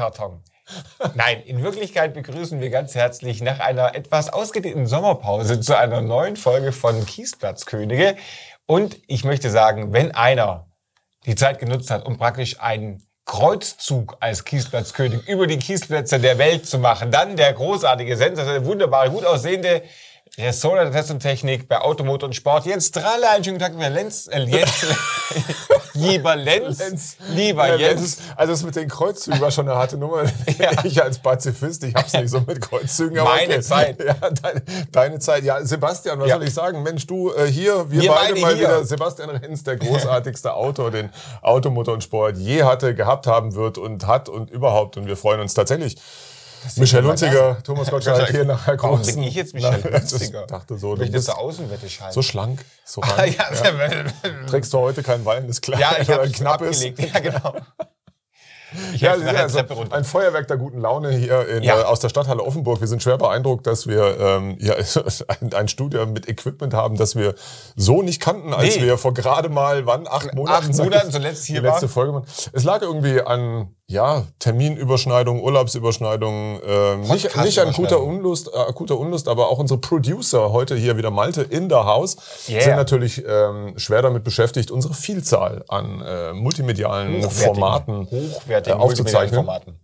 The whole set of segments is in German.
Eierkarton. Nein, in Wirklichkeit begrüßen wir ganz herzlich nach einer etwas ausgedehnten Sommerpause zu einer neuen Folge von Kiesplatzkönige. Und ich möchte sagen, wenn einer die Zeit genutzt hat, um praktisch einen Kreuzzug als Kiesplatzkönig über die Kiesplätze der Welt zu machen, dann der großartige, sensationelle, wunderbare, gut aussehende Ressort der Test und Technik bei Automotor und Sport. Jens Strahler, einen schönen Tag, Lenz, äh, Jens, lieber Lenz, Lenz. lieber Ja, Jens. ist, also das mit den Kreuzzügen war schon eine harte Nummer. Ja. Ich als Pazifist, ich hab's nicht so mit Kreuzzügen. Aber Meine okay. Zeit. Ja, deine, deine Zeit. Ja, Sebastian, was Ja. soll ich sagen? Mensch, du äh, hier, wir, Wir beide beide mal hier. wieder. Sebastian Renz, der großartigste Autor, den Automotor und Sport je hatte, gehabt haben wird und hat und überhaupt. Und wir freuen uns tatsächlich. Michel Hunziger, Thomas Gottschalk hier nach der Warum bin ich jetzt Michel das Hunziger? dachte so, du ich das bist zur Außenwette schalten? so schlank, so Ah, rein. ja, Trägst du heute kein wallendes Kleid ja, ich habe ein knappes? abgelegt. Ja, genau. Ich Ja, nachher ja also ein Feuerwerk der guten Laune hier in, Ja. äh, aus der Stadthalle Offenburg. Wir sind schwer beeindruckt, dass wir ähm, ja, ein, ein Studio mit Equipment haben, das wir so nicht kannten, als Nee. wir vor gerade mal, wann, acht Monaten, Acht Monaten ich, zuletzt hier die letzte waren. Folge. waren. Es lag irgendwie an ja, Terminüberschneidungen, Urlaubsüberschneidungen, ähm, nicht, nicht an akuter Podcast-Überschneidung. Unlust, äh, akuter Unlust, aber auch unsere Producer, heute hier wieder Malte in der Haus, Yeah. sind natürlich ähm, schwer damit beschäftigt, unsere Vielzahl an äh, multimedialen Hochwertigen- Formaten hochwertigen äh, aufzuzeichnen. Formaten.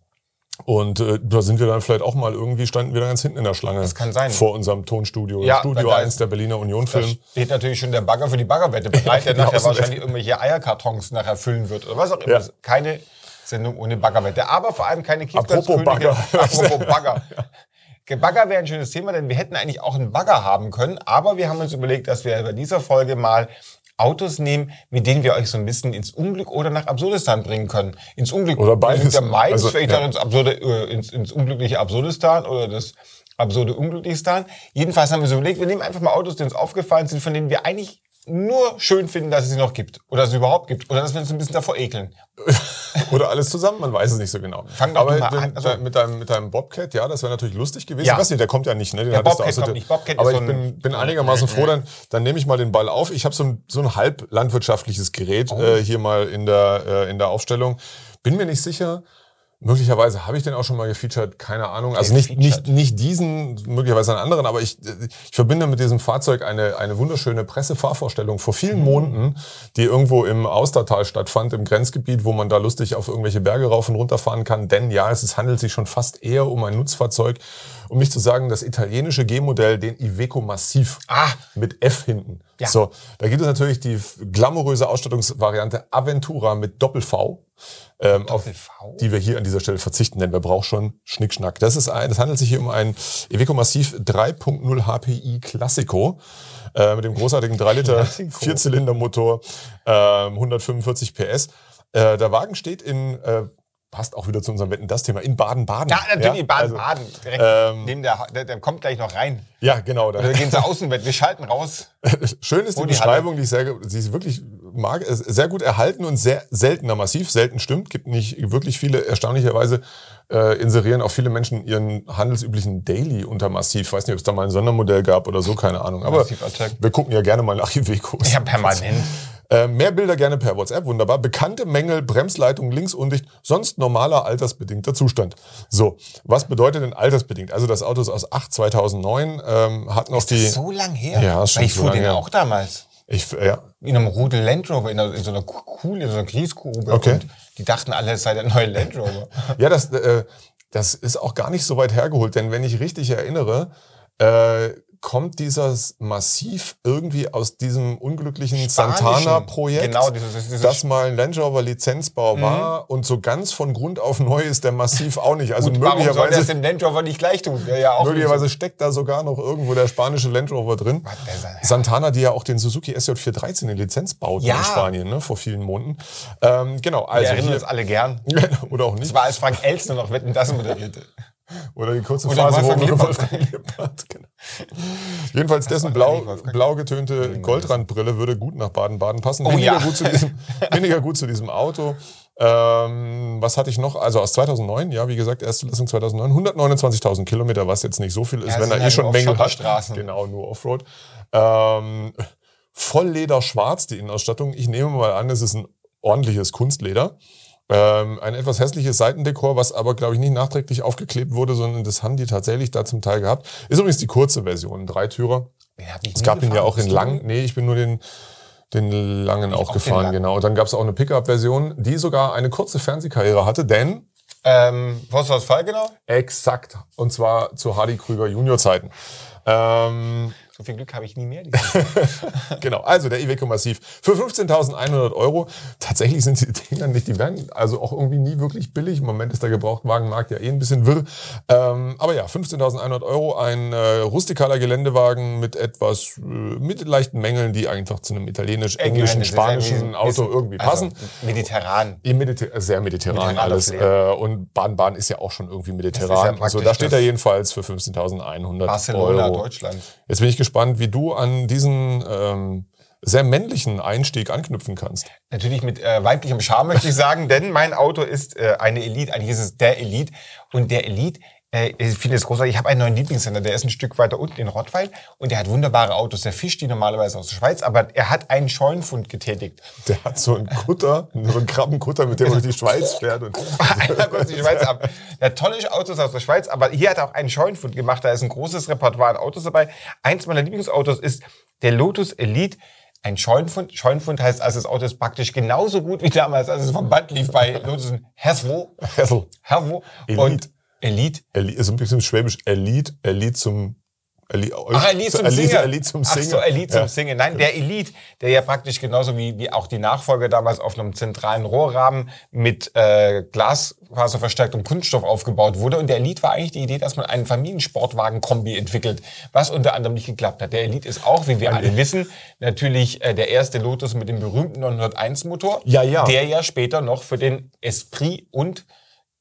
Und äh, da sind wir dann vielleicht auch mal irgendwie, standen wir da ganz hinten in der Schlange. Das kann sein. Vor unserem Tonstudio. Ja, Studio da 1 ist- der Berliner Union Da Film. steht natürlich schon der Bagger für die Baggerwette bereit, der die nachher wahrscheinlich irgendwelche Eierkartons nachher füllen wird oder was auch immer. Ja. Keine Sendung ohne Baggerwette. Aber vor allem keine Apropos Kiesplatzkönige. Bagger. Apropos Bagger. Bagger wäre ein schönes Thema, denn wir hätten eigentlich auch einen Bagger haben können. Aber wir haben uns überlegt, dass wir bei dieser Folge mal Autos nehmen, mit denen wir euch so ein bisschen ins Unglück oder nach Absurdistan bringen können. Ins Unglück Oder beides. der Mais, Also, vielleicht ja. auch ins, absurde, äh, ins, ins unglückliche Absurdistan oder das absurde Unglücklichstan. Jedenfalls haben wir so überlegt, wir nehmen einfach mal Autos, die uns aufgefallen sind, von denen wir eigentlich nur schön finden, dass es sie noch gibt. Oder dass es sie überhaupt gibt. Oder dass wir uns ein bisschen davor ekeln. Oder alles zusammen, man weiß es nicht so genau. Fang doch Aber mal wenn, an. Also- mit, deinem, mit deinem Bobcat, ja, das wäre natürlich lustig gewesen. Ja. Ich weiß nicht, der kommt ja nicht, ne? Den du Bobcat kommt nicht. Bobcat Aber ist ich so ein- bin, bin einigermaßen froh, dann, dann nehme ich mal den Ball auf. Ich habe so ein, so ein halb landwirtschaftliches Gerät Oh. äh, hier mal in der, äh, in der Aufstellung. Bin mir nicht sicher. Möglicherweise habe ich den auch schon mal gefeatured, keine Ahnung. Also nicht, nicht, nicht diesen, möglicherweise einen anderen, aber ich, ich verbinde mit diesem Fahrzeug eine, eine wunderschöne Pressefahrvorstellung vor vielen Monaten, die irgendwo im Austertal stattfand, im Grenzgebiet, wo man da lustig auf irgendwelche Berge rauf und runter fahren kann. Denn ja, es handelt sich schon fast eher um ein Nutzfahrzeug. Um nicht zu sagen, das italienische G-Modell, den Iveco Massiv Ah. mit F hinten. Ja. So, da gibt es natürlich die glamouröse Ausstattungsvariante Aventura mit Doppel-V. Ähm, auf die wir hier an dieser Stelle verzichten, denn wer braucht schon Schnickschnack. Das ist ein, es handelt sich hier um ein Iveco Massiv 3.0 HPI Classico äh, mit dem großartigen 3 Liter. Vierzylindermotor, ähm, 145 PS. Äh, der Wagen steht in äh, passt auch wieder zu unserem Wetten das Thema in Baden-Baden. Ja, natürlich, also, Baden-Baden. direkt ähm, neben der, der, der kommt gleich noch rein. ja, genau. Da, Oder gehen sie Außenwett. Wir schalten raus. Schön ist die die Beschreibung, die ich sehr, sie ist wirklich mag, äh, sehr gut erhalten und sehr seltener massiv. Selten stimmt, gibt nicht wirklich viele. Erstaunlicherweise äh, inserieren auch viele Menschen ihren handelsüblichen Daily unter massiv. Weiß nicht, ob es da mal ein Sondermodell gab oder so, keine Ahnung. Aber wir gucken ja gerne mal nach Ivecos. Ja, permanent. Äh, mehr Bilder gerne per WhatsApp, wunderbar. Bekannte Mängel, Bremsleitung links undicht, sonst normaler altersbedingter Zustand. So, was bedeutet denn altersbedingt? Also das Auto ist aus 8 2009, ähm, hat noch die... So lang her. Ja, ist schon ich so fuhr den her. auch damals. Ich, ja, In einem Rudel Land Rover, in, einer, in so einer Kuh, in so einer Grießgrube. Okay. Und die dachten alle, es sei der neue Land Rover. Ja, das, äh, das ist auch gar nicht so weit hergeholt, denn wenn ich richtig erinnere, äh, kommt dieses Massiv irgendwie aus diesem unglücklichen. Santana-Projekt, Genau, dieses- dieses- das mal ein Land Rover Lizenzbau war und so ganz von Grund auf neu ist der Massiv auch nicht. Also Gut, warum soll möglicherweise, dem Land Rover nicht gleich tun? Ja auch möglicherweise steckt da sogar noch irgendwo der spanische Land Rover drin. Santana, die ja auch den Suzuki SJ413 in Lizenz bauten Ja. in Spanien, ne, vor vielen Monaten. Ähm, genau, Wir also erinnern hier, uns alle gern. oder auch nicht. Das war, als Frank Elstner noch Wetten, das moderierte. Oder die kurze Oder Phase, wo Wolfgang Lippert. Wolfgang Lippert, genau. Jedenfalls dessen war blau, Wolfgang. blau getönte Goldrandbrille würde gut nach Baden-Baden passen. Oh weniger, ja. gut zu diesem, weniger gut zu diesem Auto. Ähm, was hatte ich noch? Also aus 2009, ja, wie gesagt, erste Lassung 2009, 129.000 Kilometer, was jetzt nicht so viel ist, Ja, wenn er eh halt schon Mängel hat. Genau, nur Offroad. Ähm, Vollleder schwarz, die Innenausstattung. Ich nehme mal an, es ist ein ordentliches Kunstleder. Ähm, ein etwas hässliches Seitendekor, was aber, glaube ich, nicht nachträglich aufgeklebt wurde, sondern das haben die tatsächlich da zum Teil gehabt. Ist übrigens die kurze Version, ein Dreitürer. Ich Es gab ihn ja auch in lang. Nee, ich bin nur den, den langen auch auch gefahren, langen. genau. Und dann gab es auch eine Pickup-Version, die sogar eine kurze Fernsehkarriere hatte, denn Ähm, Forsthaus Falkenau? exakt, und zwar zu Hardy Krüger Junior-Zeiten. Ähm, So viel Glück habe ich nie mehr. genau, also der Iveco Massiv für 15.100 Euro. Tatsächlich sind die Dinger nicht, die werden also auch irgendwie nie wirklich billig. Im Moment ist der Gebrauchtwagenmarkt ja eh ein bisschen wirr. Ähm, aber ja, 15.100 Euro, ein äh, rustikaler Geländewagen mit etwas, äh, mit leichten Mängeln, die einfach zu einem italienisch-englischen, spanischen Auto bisschen- irgendwie also, passen. mediterran. Im Mediter sehr mediterran Mediterraner alles. Äh, und Bahn-Bahn ist ja auch schon irgendwie mediterran. ja also da steht er jedenfalls für 15.100 Barcelona, Euro. Deutschland. Jetzt bin ich gespannt, wie du an diesen ähm, sehr männlichen Einstieg anknüpfen kannst. Natürlich mit äh, weiblichem Charme möchte ich sagen, denn mein Auto ist äh, eine Elite, eigentlich ist es der Elite. Und der Elite, ich finde es großartig, ich habe einen neuen Lieblingshändler, der ist ein Stück weiter unten in Rottweil und der hat wunderbare Autos. Der fischt die normalerweise aus der Schweiz, aber er hat einen Scheunenfund getätigt. Der hat so einen Kutter, so einen Krabbenkutter, mit dem er durch die Schweiz fährt. Und Einer kommt die Schweiz ab. Der hat tolle Autos aus der Schweiz, aber hier hat er auch einen Scheunenfund gemacht. Da ist ein großes Repertoire an Autos dabei. Eins meiner Lieblingsautos ist der Lotus Elite. Ein Scheunenfund. Scheunenfund heißt, also das Auto ist praktisch genauso gut wie damals, als es vom Band lief bei Lotus Hervo. Hessel. Hervo. Elite. Und Elite. Elite, ist ein bisschen schwäbisch. Elite, Elite zum Elite, Ach, Elite zum Elite, Singen. Elite zum Ach Singen. so, Elite Ja. zum Singen. Nein, der Elite, der ja praktisch genauso wie, wie auch die Nachfolger damals auf einem zentralen Rohrrahmen mit äh, Glasfaserverstärktem Kunststoff aufgebaut wurde. Und der Elite war eigentlich die Idee, dass man einen Familiensportwagen-Kombi entwickelt, was unter anderem nicht geklappt hat. Der Elite ist auch, wie wir alle wissen, natürlich äh, der erste Lotus mit dem berühmten 901-Motor, Ja, ja. der ja später noch für den Esprit und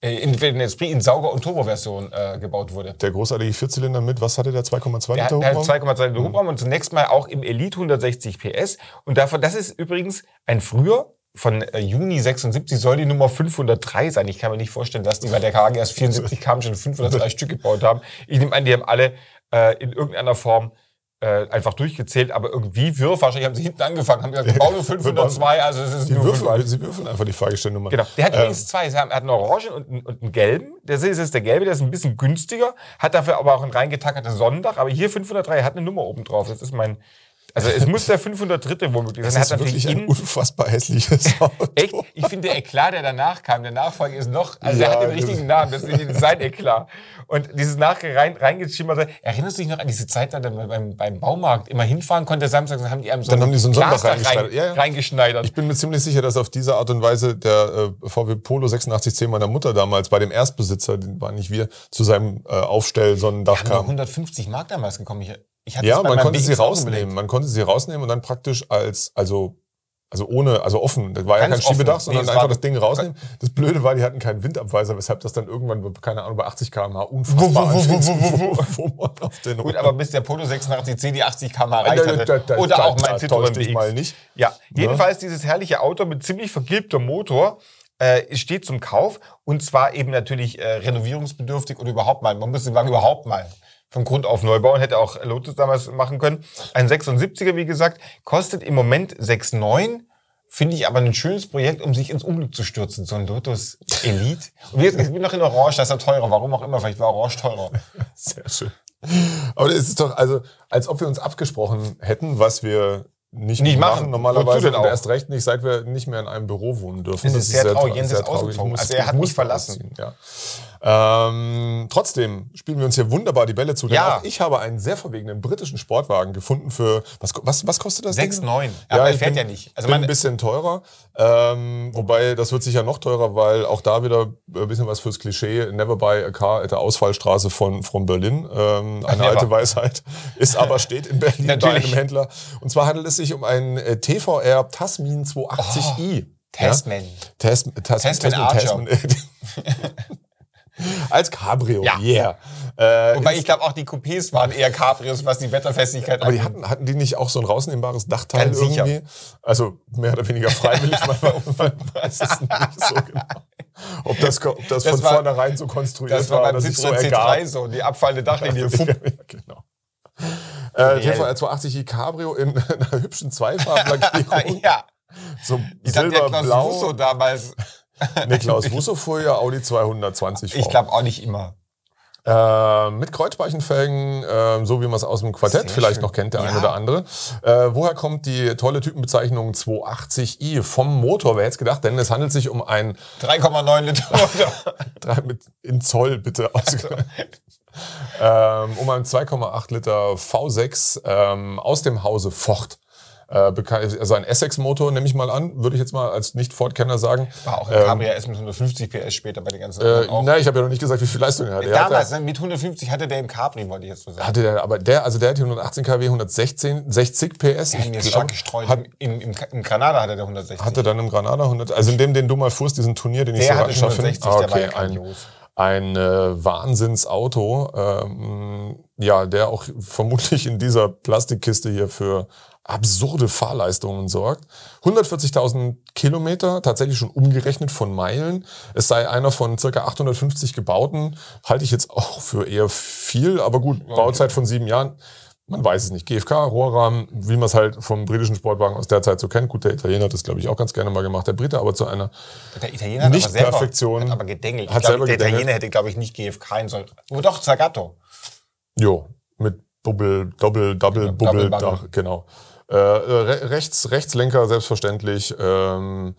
äh, in, den Esprit in Sauger- und Turbo-Version äh, gebaut wurde. Der großartige Vierzylinder mit, was hatte der? 2,2 Der hat, Liter der Hubraum? 2,2 Liter Hubraum und zunächst mal auch im Elite 160 PS. Und davon, das ist übrigens ein früher von äh, Juni 76 soll die Nummer 503 sein. Ich kann mir nicht vorstellen, dass die bei der KG erst 74 kamen, schon 503 Stück gebaut haben. Ich nehme an, die haben alle äh, in irgendeiner Form äh, einfach durchgezählt, aber irgendwie wirr. Wahrscheinlich haben sie hinten angefangen, haben gesagt, nur 502, also es ist Die nur würfeln, 501. sie würfeln einfach die Fahrgestellnummer. Genau. Der hat Ähm, übrigens zwei. Sie haben- Er hat einen Orangen und einen, und einen gelben. Der ist jetzt der gelbe, der ist ein bisschen günstiger, hat dafür aber auch ein reingetackertes Sonndach. Aber hier 503 hat eine Nummer oben drauf. Das ist mein. Also es muss der 503. womöglich Das sein. Er ist wirklich ein unfassbar hässliches Auto. Echt? Ich finde, der Eklat, der danach kam, der Nachfolger ist noch, also Ja, der hat den das- richtigen Namen, das ist sein Eklat. Und dieses nachher rein, reingeschimmerte, erinnerst du dich noch an diese Zeit, da beim, beim Baumarkt immer hinfahren konnte, samstags, dann haben die einem so Dann haben die so ein Sonntag reingeschneidert. Ja, ja. reingeschneidert. Ich bin mir ziemlich sicher, dass auf diese Art und Weise der äh, VW Polo 8610 meiner Mutter damals bei dem Erstbesitzer, den waren nicht wir, zu seinem äh, Die haben nur kam. 150 Mark damals gekommen. Ich, Ja, man konnte sie BX rausnehmen. überlegt. Man konnte sie rausnehmen und dann praktisch als, also, also ohne, also offen. Das war ja Ganz kein Schiebedach, sondern Nee, einfach das Ding rausnehmen. Das Blöde war, die hatten keinen Windabweiser, weshalb das dann irgendwann, keine Ahnung, bei 80 km/h unfassbar anfing, Gut, aber bis der Polo 86C die 80 km erreicht hatte. da- da- Oder auch mein dich BX. mal nicht. Ja, jedenfalls dieses herrliche Auto mit ziemlich vergilbtem Motor äh, steht zum Kauf und zwar eben natürlich äh, renovierungsbedürftig oder überhaupt mal, man muss den Wagen überhaupt mal von Grund auf neu bauen, hätte auch Lotus damals machen können. Ein 76er, wie gesagt, kostet im Moment 6,9. Finde ich aber ein schönes Projekt, um sich ins Unglück zu stürzen. So ein Lotus Elite. Und gesagt, ich bin noch in Orange, das ist ja teurer. Warum auch immer, vielleicht war Orange teurer. Sehr schön. Aber es ist doch, also, als ob wir uns abgesprochen hätten, was wir nicht, Nicht machen, machen. Normalerweise und erst recht nicht, seit wir nicht mehr in einem Büro wohnen dürfen. Das ist sehr traurig. tra- Jens sehr ist traurig. ausgezogen. Also er hat mich verlassen. ausziehen, Ja. Ähm, trotzdem spielen wir uns hier wunderbar die Bälle zu. Ja. ich habe einen sehr verwegenen britischen Sportwagen gefunden für, was, was, was kostet das? Ding? 6,9. Aber er fährt bin, ja nicht. Also bin ein bisschen teurer. Ähm, wobei, das wird sicher noch teurer, weil auch da wieder ein bisschen was fürs Klischee. Never buy a car at der Ausfallstraße von, von Berlin. Ähm, eine never. alte Weisheit. Ist aber steht in Berlin bei einem Händler. Und zwar handelt es sich um einen äh, TVR Tasmin 280i. Tasman. Tas Tas Tasman Archer. Tasman. Als Cabrio, Ja. yeah. Äh, Wobei ich glaube, auch die Coupés waren eher Cabrios, was die Wetterfestigkeit aber die angeht. hatten, hatten die nicht auch so ein rausnehmbares Dachteil Ganz sicher. irgendwie? Also mehr oder weniger freiwillig, man, man weiß es nicht so genau. Ob das, ob das, Das von war- vornherein so konstruiert Das war beim dass sich so Citroën ergab. C3 so, die abfallende Dachlinie. ja, genau. Äh. TVR 280i Cabrio in einer hübschen Zweifarblackierung. ja, so ich dachte, der Klaus silberblau. Russo damals. Niklaus Russo fuhr ja Audi 220 vor. Ich glaube auch nicht immer. Äh, mit Kreuzspeichenfelgen, äh, so wie man es aus dem Quartett Sehr vielleicht schön. noch kennt, der Ja. ein oder andere. Äh, woher kommt die tolle Typenbezeichnung 280i vom Motor? Wer hätte es gedacht? Denn es handelt sich um ein 3,9 Liter Motor. in Zoll bitte ausge ähm, um ein 2,8 Liter V6 ähm, aus dem Hause Ford. Äh, also ein Essex-Motor, nehme ich mal an, würde ich jetzt mal als Nicht-Ford-Kenner sagen. War auch ein Cabria S mit 150 PS später bei den ganzen Ähm, Äh, auch. nein, ich habe ja noch nicht gesagt, wie viel Leistung er hatte. Er Damals, hatte, ne, mit 150 hatte der im Capri, wollte ich jetzt so sagen. hatte der, aber der, also der hat hier 118 kW, 116, 60 PS. Hat mir Ich stark gestreut. hat, Im, im, Im Granada hatte der 160. hatte dann im Granada 100, also in dem, den du mal fuhrst, diesen Turnier, den ich der so hatte rattenscharf finde. 160, Ah, der war ja okay, ein, grandios. ein äh, Wahnsinnsauto, ähm, ja, der auch vermutlich in dieser Plastikkiste hier für absurde Fahrleistungen sorgt. 140.000 Kilometer, tatsächlich schon umgerechnet von Meilen. Es sei einer von circa 850 gebauten, halte ich jetzt auch für eher viel, aber gut, Bauzeit von sieben Jahren. Man weiß es nicht. GFK, Rohrrahmen, wie man es halt vom britischen Sportwagen aus der Zeit so kennt. Gut, der Italiener hat das, glaube ich, auch ganz gerne mal gemacht. Der Brite aber zu einer Der Italiener hat Nicht aber selber, Perfektion. Hat aber gedengelt. Hat ich glaub, selber der gedengelt. Italiener hätte, glaube ich, nicht GFK in sollen. Oh doch, Zagato. Jo, mit Bubble, Doppel, Double, Ja, Bubble, Dach, genau. Äh, re rechts, Rechtslenker selbstverständlich. Ähm,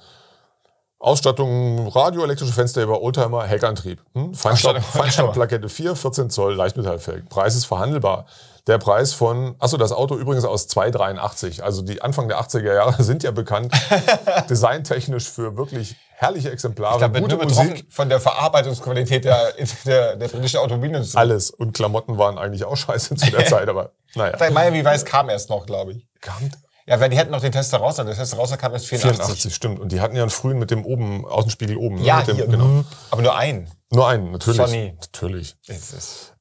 Ausstattung, Radio, elektrische Fensterheber, Oldtimer, Heckantrieb. Hm? Feinstaub, Feinstaubplakette 4, 14 Zoll, Leichtmetallfelgen. Preis ist verhandelbar. Der Preis von, achso, das Auto übrigens aus 2,83. Also die Anfang der 80er Jahre sind ja bekannt, designtechnisch für wirklich herrliche Exemplare, Ich glaube, gute Musik. von der Verarbeitungsqualität der, der, der britischen Automobilindustrie. Alles. Und Klamotten waren eigentlich auch scheiße zu der Zeit, aber naja. Der Miami Weiß kam erst noch, glaube ich. Kam Ja, weil die hätten noch den Tester raus, der Tester raus kam erst 84. 84, stimmt. Und die hatten ja einen frühen mit dem oben, Außenspiegel oben. ne? Ja, mit dem, hier, genau. aber nur einen. Nur einen, natürlich. Sony. Natürlich.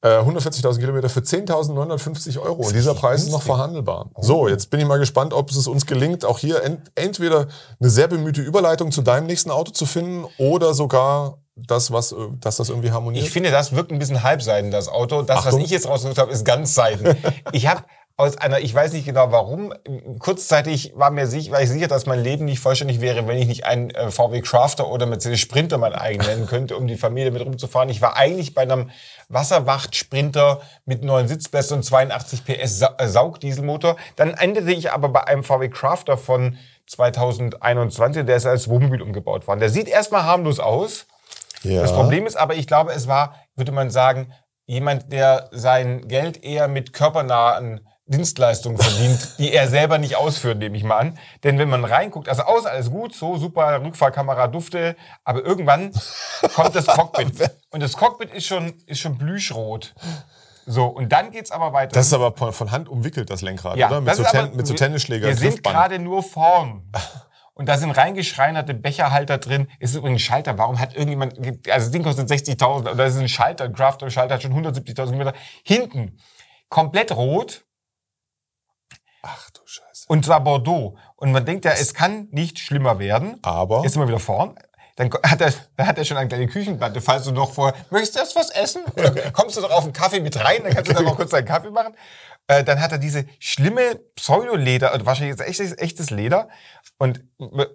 Äh, 140.000 Kilometer für 10.950 Euro. Und dieser Preis ist noch verhandelbar. So, jetzt bin ich mal gespannt, ob es uns gelingt, auch hier ent entweder eine sehr bemühte Überleitung zu deinem nächsten Auto zu finden oder sogar das, was, äh, dass das irgendwie harmoniert. Ich finde, das wirkt ein bisschen halbseiden, das Auto. Das, Achtung. was ich jetzt rausgesucht habe, ist ganz seiden. ich habe aus einer, ich weiß nicht genau warum, kurzzeitig war mir sicher, war ich sicher, dass mein Leben nicht vollständig wäre, wenn ich nicht einen äh, VW Crafter oder Mercedes Sprinter mein eigen nennen könnte, um die Familie mit rumzufahren. Ich war eigentlich bei einem Wasserwacht-Sprinter mit neuen Sitzplätzen und 82 PS Sa äh, Saugdieselmotor. Dann endete ich aber bei einem VW Crafter von 2021, der ist als Wohnmobil umgebaut worden. Der sieht erstmal harmlos aus. ja. Das Problem ist aber, ich glaube, es war, würde man sagen, jemand, der sein Geld eher mit körpernahen Dienstleistungen verdient, die er selber nicht ausführt, nehme ich mal an. Denn wenn man reinguckt, also außen alles gut, so super, Rückfahrkamera, Dufte, aber irgendwann kommt das Cockpit. Und das Cockpit ist schon, ist schon plüschrot. So, und dann geht's aber weiter. Das ist aber von Hand umwickelt, das Lenkrad, oder? Mit so, aber- mit so Tennisschläger. Wir sind gerade nur vorn. Und da sind reingeschreinerte Becherhalter drin. Ist übrigens ein Schalter. Warum hat irgendjemand, also das Ding kostet 60.000, und da ist ein Schalter, ein Crafter-Schalter hat schon 170.000 Kilometer. Hinten, komplett rot, Ach du Scheiße. und zwar Bordeaux. Und man denkt ja, es kann nicht schlimmer werden. Aber Jetzt sind wir wieder vorn. Dann hat er, dann hat er schon eine kleine Küchenplatte, falls du noch vor, möchtest du erst was essen? Oder kommst du doch auf einen Kaffee mit rein, dann kannst du dann noch kurz deinen Kaffee machen. Äh, dann hat er diese schlimme Pseudoleder, also wahrscheinlich jetzt echtes, echtes Leder. Und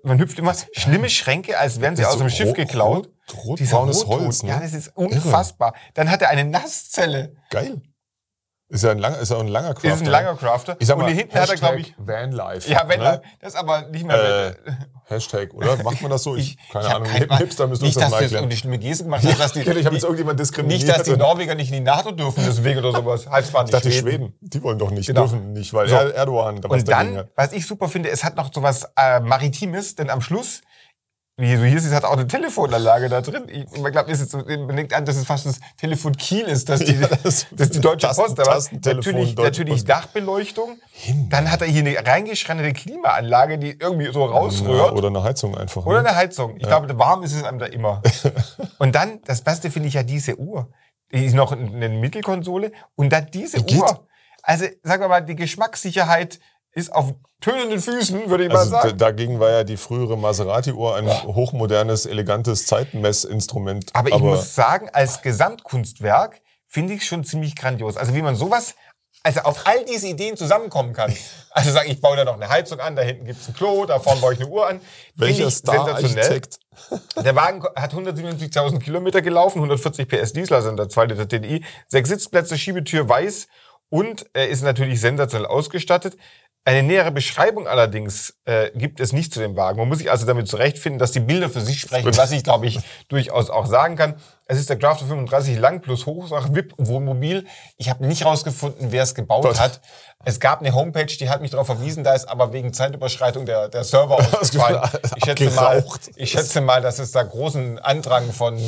man hüpft immer, schlimme Schränke, als wären sie aus ist dem so Schiff rot- geklaut. rot- Dieser rotbraunes Rotton. Holz, ne? Ja, das ist unfassbar. Dann hat er eine Nasszelle. geil. Ist ja ein langer, ist ja ein langer Crafter. Ist ein langer Crafter. Ich sag Und mal, hier hinten hat er, Hashtag glaube ich, Vanlife. ja, wenn ne? das ist aber nicht mehr, Äh, Hashtag, oder? Macht man das so? Ich, keine hab Ahnung. kein- Hip Hipster müssen uns nicht, das dass mal erklären. irgendwie schlimme Geste gemacht hat, dass die, Ich habe jetzt irgendjemand diskriminiert. nicht, dass die und- Norweger nicht in die NATO dürfen, deswegen oder sowas. Halt zwar Ich nicht dachte, Schweden. Schweden. Die wollen doch nicht, Genau. dürfen nicht, weil So. er Erdogan da was Und dagegen dann, hat. was ich super finde, es hat noch so was äh, Maritimes, denn am Schluss, wie du hier siehst, hat auch eine Telefonanlage da drin. Ich, man glaubt, ist jetzt man denkt an, dass es fast das Telefon Kiel ist, dass die, Ja, das- das ist die Deutsche Tasten- Post. Aber Tastentelefon, natürlich, Deutsche natürlich Post. Dachbeleuchtung. Dann hat er hier eine reingeschreinerte Klimaanlage, die irgendwie so rausrührt. Ja, oder eine Heizung einfach. Oder ne? eine Heizung. Ich glaube, warm ist es einem da immer. und dann, das Beste finde ich ja diese Uhr. Die ist noch eine Mittelkonsole und dann diese. Uhr. Also, sagen wir mal, die Geschmackssicherheit ist auf tönenden Füßen, würde ich mal Also d- sagen. dagegen war ja die frühere Maserati-Uhr ein hochmodernes, elegantes Zeitmessinstrument. Aber ich muss sagen, als Gesamtkunstwerk finde ich es schon ziemlich grandios. Also wie man sowas also auf all diese Ideen zusammenkommen kann. Also sagen, ich baue da noch eine Heizung an, da hinten gibt's ein Klo, da vorne baue ich eine Uhr an. Welcher Star-Architekt? Der Wagen hat 177.000 Kilometer gelaufen, 140 PS Diesel, also der 2 Liter TDI, sechs Sitzplätze, Schiebetür weiß und er ist natürlich sensationell ausgestattet. Eine nähere Beschreibung allerdings äh, gibt es nicht zu dem Wagen. Man muss sich also damit zurechtfinden, dass die Bilder für sich sprechen, was ich, glaube ich, durchaus auch sagen kann. Es ist der Crafter 35 Lang plus Hochsach VIP Wohnmobil. Ich habe nicht rausgefunden, wer es gebaut Was? hat. Es gab eine Homepage, die hat mich darauf verwiesen, da ist aber wegen Zeitüberschreitung der, der Server ausgefallen. Ich schätze, mal, ich schätze mal, dass es da großen Andrang von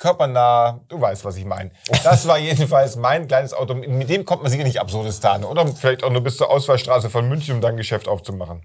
körpernah, du weißt, was ich meine. Das war jedenfalls mein kleines Auto. Mit dem kommt man sicher nicht Absurdistan. Oder vielleicht auch nur bis zur Ausfallstraße von München, um dann Geschäft aufzumachen.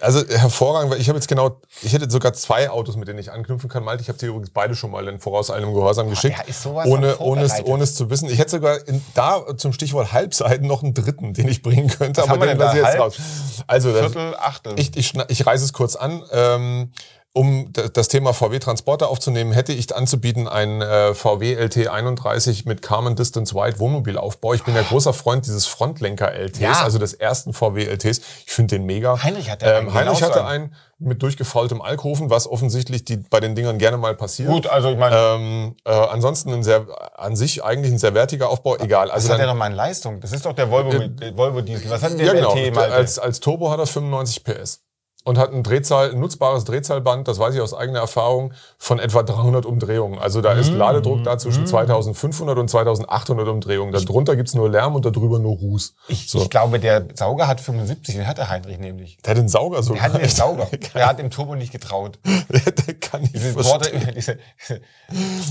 Also hervorragend, weil ich habe jetzt genau, ich hätte sogar zwei Autos, mit denen ich anknüpfen kann. Malte, ich habe dir übrigens beide schon mal in vorauseilendem Gehorsam geschickt, er ist sowas ohne, ohne, es, ohne es zu wissen. Ich hätte sogar in, da zum Stichwort Halbseiten noch einen dritten, den ich bringen könnte, haben aber den lasse ich jetzt raus. Also Viertel, Achtel. ich, ich, ich reiße es kurz an. Ähm, um das Thema VW Transporter aufzunehmen, hätte ich anzubieten ein äh, VW LT31 mit Carmen Distance Wide Wohnmobilaufbau. Ich bin ja großer Freund dieses Frontlenker LTs, Ja. also des ersten VW LTs. Ich finde den mega. Heinrich hatte einen, ähm, Heinrich hatte einen. mit durchgefaultem Alkoven, was offensichtlich die, bei den Dingern gerne mal passiert. Gut, also ich meine, Ähm, äh, ansonsten ein sehr, an sich eigentlich ein sehr wertiger Aufbau. Egal. was Also hat der dann, noch mal in Leistung? Das ist doch der Volvo, der Volvo Diesel. Was hat denn der ja, genau. LT mal? Als, als Turbo hat er 95 PS. Und hat ein Drehzahl, ein nutzbares Drehzahlband, das weiß ich aus eigener Erfahrung, von etwa 300 Umdrehungen. Also da ist Ladedruck da zwischen 2500 und 2800 Umdrehungen. Darunter gibt's nur Lärm und darüber nur Ruß. ich, so. ich glaube, der Sauger hat 75, den hat der Heinrich nämlich. Der hat den Sauger so. Der hat den Sauger. Der hat dem Turbo nicht getraut. der, kann nicht Diese. Worte, diese,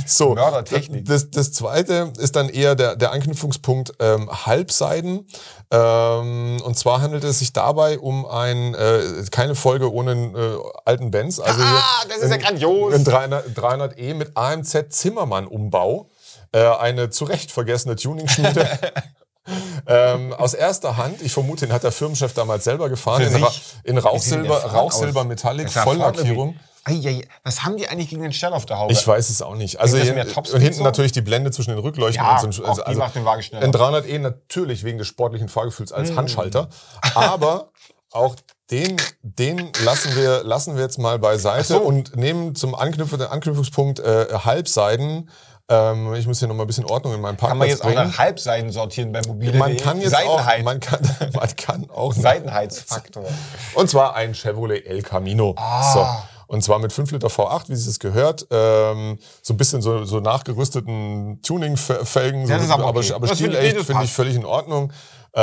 So, Mördertechnik. Das, das zweite ist dann eher der, der Anknüpfungspunkt ähm, Halbseiden. Ähm, und zwar handelt es sich dabei um ein, äh, keine Folge ohne einen äh, alten Benz. Also Ah, das ist ja ein- grandios. Ein 300, 300e mit AMZ Zimmermann-Umbau. Äh, eine zu Recht vergessene Tuning-Schmiede. ähm, aus erster Hand. Ich vermute, den hat der Firmenchef damals selber gefahren. Für In, Ra in Rauchsilber, Rauchsilber? Metallic, Volllackierung. Eieiei, Was haben die eigentlich gegen den Stern auf der Haube? Ich weiß es auch nicht. Also mehr und hinten so? natürlich die Blende zwischen den Rückleuchten Ja, und so. auch die macht den Wagen schneller. Ein 300e natürlich wegen des sportlichen Fahrgefühls Mm. als Handschalter. Aber auch den, den lassen wir, lassen wir jetzt mal beiseite so. und nehmen zum Anknüpf den Anknüpfungspunkt äh, Halbseiden. Ähm, ich muss hier nochmal ein bisschen Ordnung in meinen Parkplatz Kann man jetzt auch bringen. nach Halbseiten sortieren bei mobile man kann jetzt auch, Seitenheit. man kann, man kann auch Seitenheitsfaktor. und zwar ein Chevrolet El Camino. Ah. So. Und zwar mit 5 Liter V8, wie es es gehört. Ähm, so ein bisschen so, so nachgerüsteten Tuning-Felgen. So, aber okay. aber stilecht finde ich völlig in Ordnung. Äh,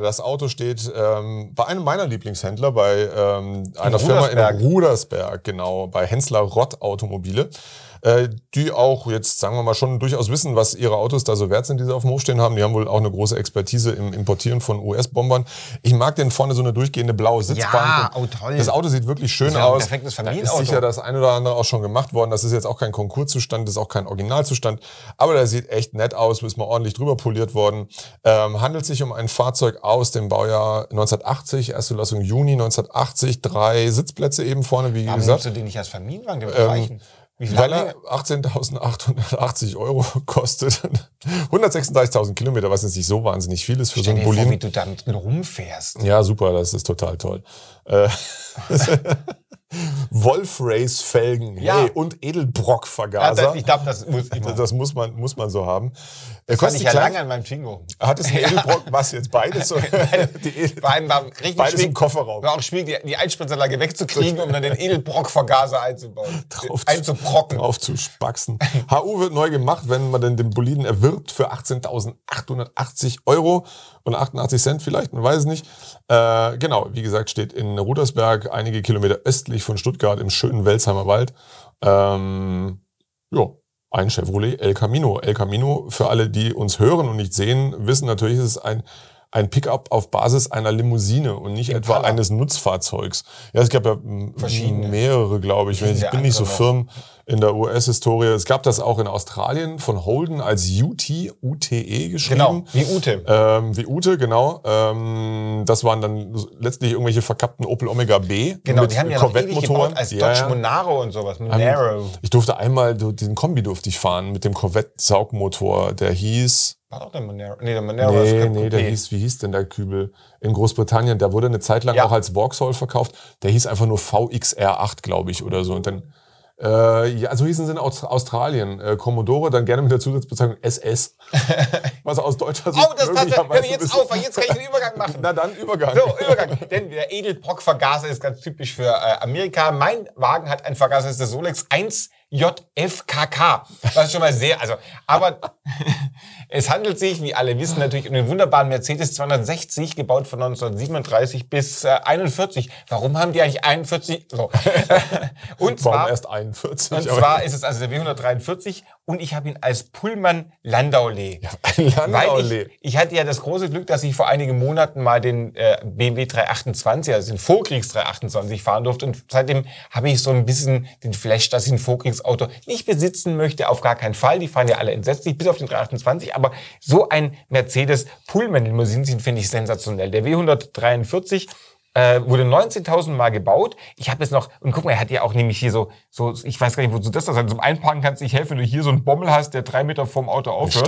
das Auto steht ähm, bei einem meiner Lieblingshändler, bei ähm, einer Firma in Rudersberg, genau, bei Hensler Rott Automobile. Äh, die auch jetzt, sagen wir mal, schon durchaus wissen, was ihre Autos da so wert sind, die sie auf dem Hof stehen haben. Die haben wohl auch eine große Expertise im Importieren von US-Bombern. Ich mag den vorne so eine durchgehende blaue Sitzbank. Ja, oh toll. Das Auto sieht wirklich schön ja aus. perfektes Da ist Familienauto. sicher das ein oder andere auch schon gemacht worden. Das ist jetzt auch kein Konkurszustand, das ist auch kein Originalzustand. Aber der sieht echt nett aus, ist mal ordentlich drüber poliert worden. Ähm, handelt sich um ein Fahrzeug aus demAujahr 1980, erste Zulassung Juni 1980, drei Sitzplätze eben vorne, wie Warum gesagt. nimmst du den nicht als Familienwagen? Wie viel Weil er 18.880 Euro kostet. 136.000 Kilometer, was jetzt nicht so wahnsinnig viel ist für so Stell einen dir vor, wie Boliden. du damit rumfährst. Ja, super, das ist total toll. Äh, Wolf-Race-Felgen Ja. hey, und Ja, Edelbrock-Vergaser. das, ich glaube, das muss immer. das muss man, muss man so haben. Er Das hatte ich ja lange an meinem Twingo. Hat es einen Edelbrock? Was jetzt beides? Die richtig Beides im Kofferraum. war auch schwierig, die, die Einspritzanlage wegzukriegen, um dann den Edelbrock-Vergaser einzubauen. Drauf- einzubrocken. Drauf zu spaxen. HU wird neu gemacht, wenn man denn den Boliden erwirbt für 18.880 Euro und 88 Cent vielleicht, man weiß es nicht. Äh, genau, wie gesagt, steht in Rudersberg, einige Kilometer östlich von Stuttgart im schönen Welsheimer Wald. Ähm, ja, ein Chevrolet El Camino. El Camino, für alle, die uns hören und nicht sehen, wissen natürlich, ist es ein ein Pickup auf Basis einer Limousine und nicht etwa Impala. eines Nutzfahrzeugs. Ja, es gab ja mehrere, glaube ich. Ich bin nicht so firm in der US-Historie. Es gab das auch in Australien von Holden als UT, UTE geschrieben. Genau, wie Ute. Ähm, wie Ute, genau. Ähm, das waren dann letztlich irgendwelche verkappten Opel Omega B Genau, mit die haben ja Corvette-Motoren. als Ja, Dodge. Monaro und sowas. Monaro. Ich durfte einmal, diesen Kombi durfte ich fahren mit dem Corvette-Saugmotor. Der hieß, War doch der Monaro. Nee, der Monaro ist nee, kein nee, der hieß, wie hieß denn der Kübel? In Großbritannien, der wurde eine Zeit lang Ja. auch als Vauxhall verkauft. Der hieß einfach nur VXR8, glaube ich, oder so. Und dann, äh, ja, so hießen sie in Aus Australien. Äh, Commodore, dann gerne mit der Zusatzbezeichnung SS. Was aus deutscher Sicht Oh, das passt. Hör mir jetzt auf, weil jetzt kann ich den Übergang machen. Na dann, Übergang. So, Übergang. Denn der Edelbrock-Vergaser ist ganz typisch für äh, Amerika. Mein Wagen hat einen Vergaser, das ist der Solex 1 JFKK. Das ist schon mal sehr, also, aber es handelt sich, wie alle wissen, natürlich um den wunderbaren Mercedes 260, gebaut von 1937 bis äh, 41. Warum haben die eigentlich 41? So. Und Warum zwar, erst 41? und zwar ist es also der W143 und ich habe ihn als Pullman Landaulet. ein Weil Landaulet. ich, ich hatte ja das große Glück, dass ich vor einigen Monaten mal den äh, BMW 328, also den Vorkriegs 328 fahren durfte und seitdem habe ich so ein bisschen den Flash, dass ich ein Vorkriegsauto nicht besitzen möchte, auf gar keinen Fall. Die fahren ja alle entsetzlich, bis auf den 328, aber so ein Mercedes Pullman Limousinen finde ich sensationell. Der W143 äh, wurde 19.000 Mal gebaut. Ich habe jetzt noch, und guck mal, er hat ja auch nämlich hier so, so ich weiß gar nicht, wozu das ist. Also zum Einparken kannst du nicht helfen, wenn du hier so einen Bommel hast, der drei Meter vom Auto aufhört.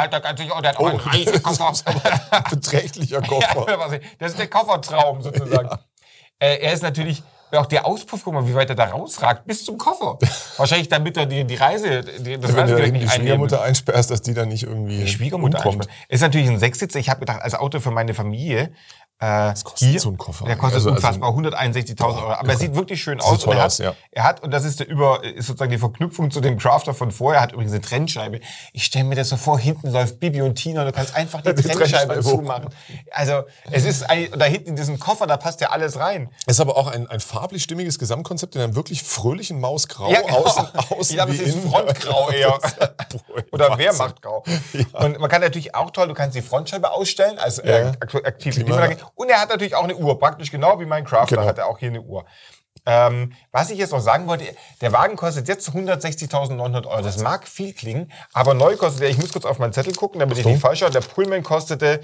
Halt, da ganz sicher, oh, der hat auch Oh, einen riesigen Koffer. Beträchtlicher ja, Koffer. ich- das ist der Koffertraum sozusagen. Äh, er ist natürlich auch der Auspuff, guck mal, wie weit er da rausragt, bis zum Koffer. Wahrscheinlich damit er die, die Reise, die, das Wenn du da die nicht einnehmen Schwiegermutter einsperrst, dass die dann nicht irgendwie die Schwiegermutter einsperren. Ist natürlich ein Sechssitzer. Ich habe gedacht, als Auto für meine Familie. Äh, Was kostet so ein Koffer? Der kostet Also- also- unfassbar 161.000 Euro. Aber er sieht wirklich schön aus. und er, aus, hat, ja. er hat, und das ist der über, ist sozusagen die Verknüpfung zu dem Crafter von vorher, er hat übrigens eine Trennscheibe. Ich stelle mir das so vor, hinten läuft Bibi und Tina und du kannst einfach die, Die Trennscheibe Trennscheibe zumachen. Also, es ist und da hinten in diesem Koffer, da passt ja alles rein. Ist aber auch ein, ein farblich stimmiges Gesamtkonzept in einem wirklich fröhlichen Mausgrau. Ja, genau. Außen, außen ich glaube, es ist. Frontgrau eher. Oder Wahnsinn. Wehrmachtgrau. Und man kann natürlich auch toll, du kannst die Frontscheibe ausstellen als äh, Ja. ak- aktive Klimaanlage. Und er hat natürlich auch eine Uhr, praktisch genau wie mein Crafter Genau. hat er auch hier eine Uhr. Ähm, was ich jetzt noch sagen wollte, der Wagen kostet jetzt 160.900 Euro. Das mag viel klingen, aber neu kostet er, ich muss kurz auf meinen Zettel gucken, damit ich nicht falsch schaue, der Pullman kostete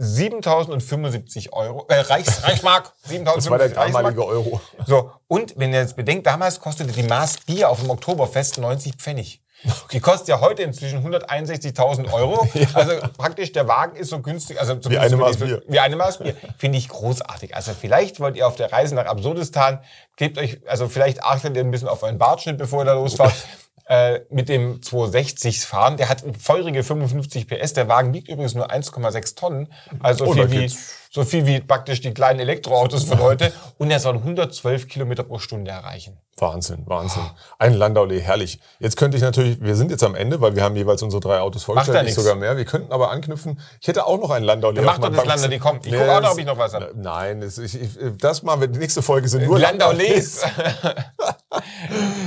7.075 Euro, äh, Reichs, Reichsmark, 7.075 Das war der damalige Euro. So, und wenn ihr jetzt bedenkt, damals kostete die Maß Bier auf dem Oktoberfest 90 Pfennig. Die kostet ja heute inzwischen 161.000 Euro. Also praktisch der Wagen ist so günstig. Also zumindest eine Maß Bier. Wie eine Maß Bier. Finde ich großartig. Also vielleicht wollt ihr auf der Reise nach Absurdistan, gebt euch, also vielleicht achtet ihr ein bisschen auf euren Bartschnitt, bevor ihr da losfahrt. Äh, mit dem 260 fahren. Der hat feurige 55 PS. Der Wagen wiegt übrigens nur 1,6 Tonnen. Also Oh, viel wie, so viel wie praktisch die kleinen Elektroautos von heute. Und er soll 112 Kilometer pro Stunde erreichen. Wahnsinn, Wahnsinn. Ein Landaulet, herrlich. Jetzt könnte ich natürlich, wir sind jetzt am Ende, weil wir haben jeweils unsere drei Autos ja vorgestellt, nicht sogar mehr. Wir könnten aber anknüpfen. Ich hätte auch noch ein Landaulet. Dann mach doch das Bank- Landaulet, komm. Ich Nee, guck auch noch, ob ich noch was hab. Nein, das, ich, ich, das machen wir. Die nächste Folge sind nur Landaulets.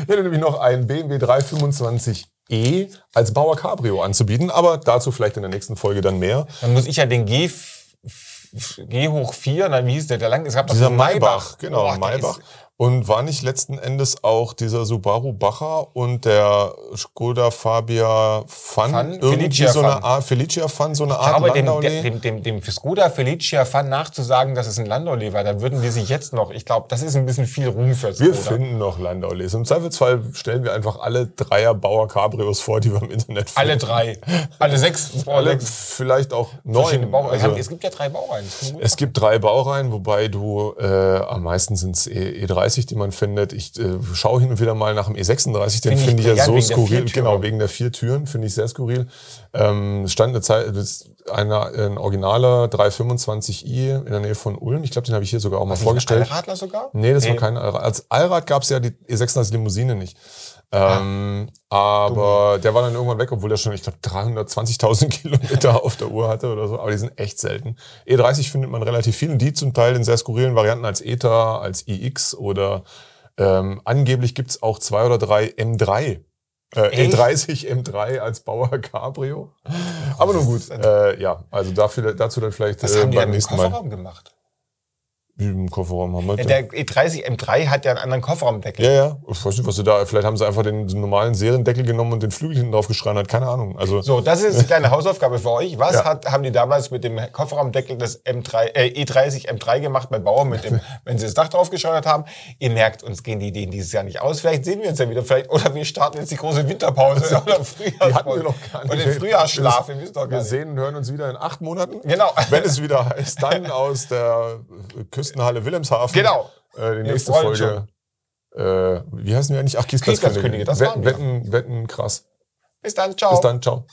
Ich hätte nämlich noch einen BMW 325e als Bauer Cabrio anzubieten, aber dazu vielleicht in der nächsten Folge dann mehr. Dann muss ich ja den G, G hoch 4, nein, wie hieß der? Der lang, es gab Dieser einen Maybach, genau, der Maybach. Und war nicht letzten Endes auch dieser Subaru Bacher und der Skoda Fabia Fun, Fun? irgendwie Felicia so eine Fun. Art, Felicia Fun, so eine Art glaube, dem, dem, dem, dem Skoda Felicia Fan nachzusagen, dass es ein Landaulet war, dann würden die sich jetzt noch, ich glaube, das ist ein bisschen viel Ruhm für Skoda. wir finden noch Landaulets. Im Zweifelsfall stellen wir einfach alle Dreier Bauer Cabrios vor, die wir im Internet finden. Alle drei. Alle sechs. Alle, sechs vielleicht auch neun. Baureihen. Also, es gibt ja drei Baureihen. Es gibt drei Baureihen, wobei du äh, am meisten sind es E30, die man findet. Ich äh, schaue hin und wieder mal nach dem E36, den Finde ich finde ich ja so skurril. Genau, wegen der vier Türen finde ich sehr skurril. Ähm, es stand eine Zeit, das ist einer, ein originaler 325i in der Nähe von Ulm. Ich glaube, den habe ich hier sogar auch mal vorgestellt. Allradler sogar? Nee, das war kein Allrad. Als Allrad gab es ja die E36 Limousine nicht. Ähm, aber der war dann irgendwann weg, obwohl der schon, ich glaube, 320.000 Kilometer auf der Uhr hatte oder so. Aber die sind echt selten. E30 findet man relativ viel. Und die zum Teil in sehr skurrilen Varianten als ETA, als iX oder ähm, angeblich gibt's auch zwei oder drei M3. Äh, Echt? E30 M3 als Bauer Cabrio. Aber nun gut, äh, ja, also dafür, dazu dann vielleicht Was äh, haben die beim denn im nächsten Mal. Kofferraum gemacht? Im Kofferraum haben wir Ja, den. der E30 M3 hat ja einen anderen Kofferraumdeckel. Ja, ja. Ich weiß nicht, was sie da. Vielleicht haben sie einfach den normalen Seriendeckel genommen und den Flügel hinten drauf geschreien hat. Keine Ahnung. Also So, das ist eine kleine Hausaufgabe für euch. Was Ja. hat, haben die damals mit dem Kofferraumdeckel des M3, äh, E30 M3 gemacht bei Bauer, mit dem, wenn sie das Dach drauf geschreddert haben? Ihr merkt, uns gehen die Ideen dieses Jahr nicht aus. Vielleicht sehen wir uns ja wieder, vielleicht, oder wir starten jetzt die große Winterpause oder Frühjahrspause. Oder den Frühjahrsschlaf, wir wir sehen und hören uns wieder in acht Monaten. Genau. Wenn es wieder heißt, dann aus der Küstenhalle Wilhelmshaven. Genau. Äh, die nächste Folge. Äh, wie heißen wir eigentlich? Ach, Kiesplatzkönige. Kiesplatzkönige, das Wetten. Wetten, Wetten, krass. Bis dann, ciao. Bis dann, ciao.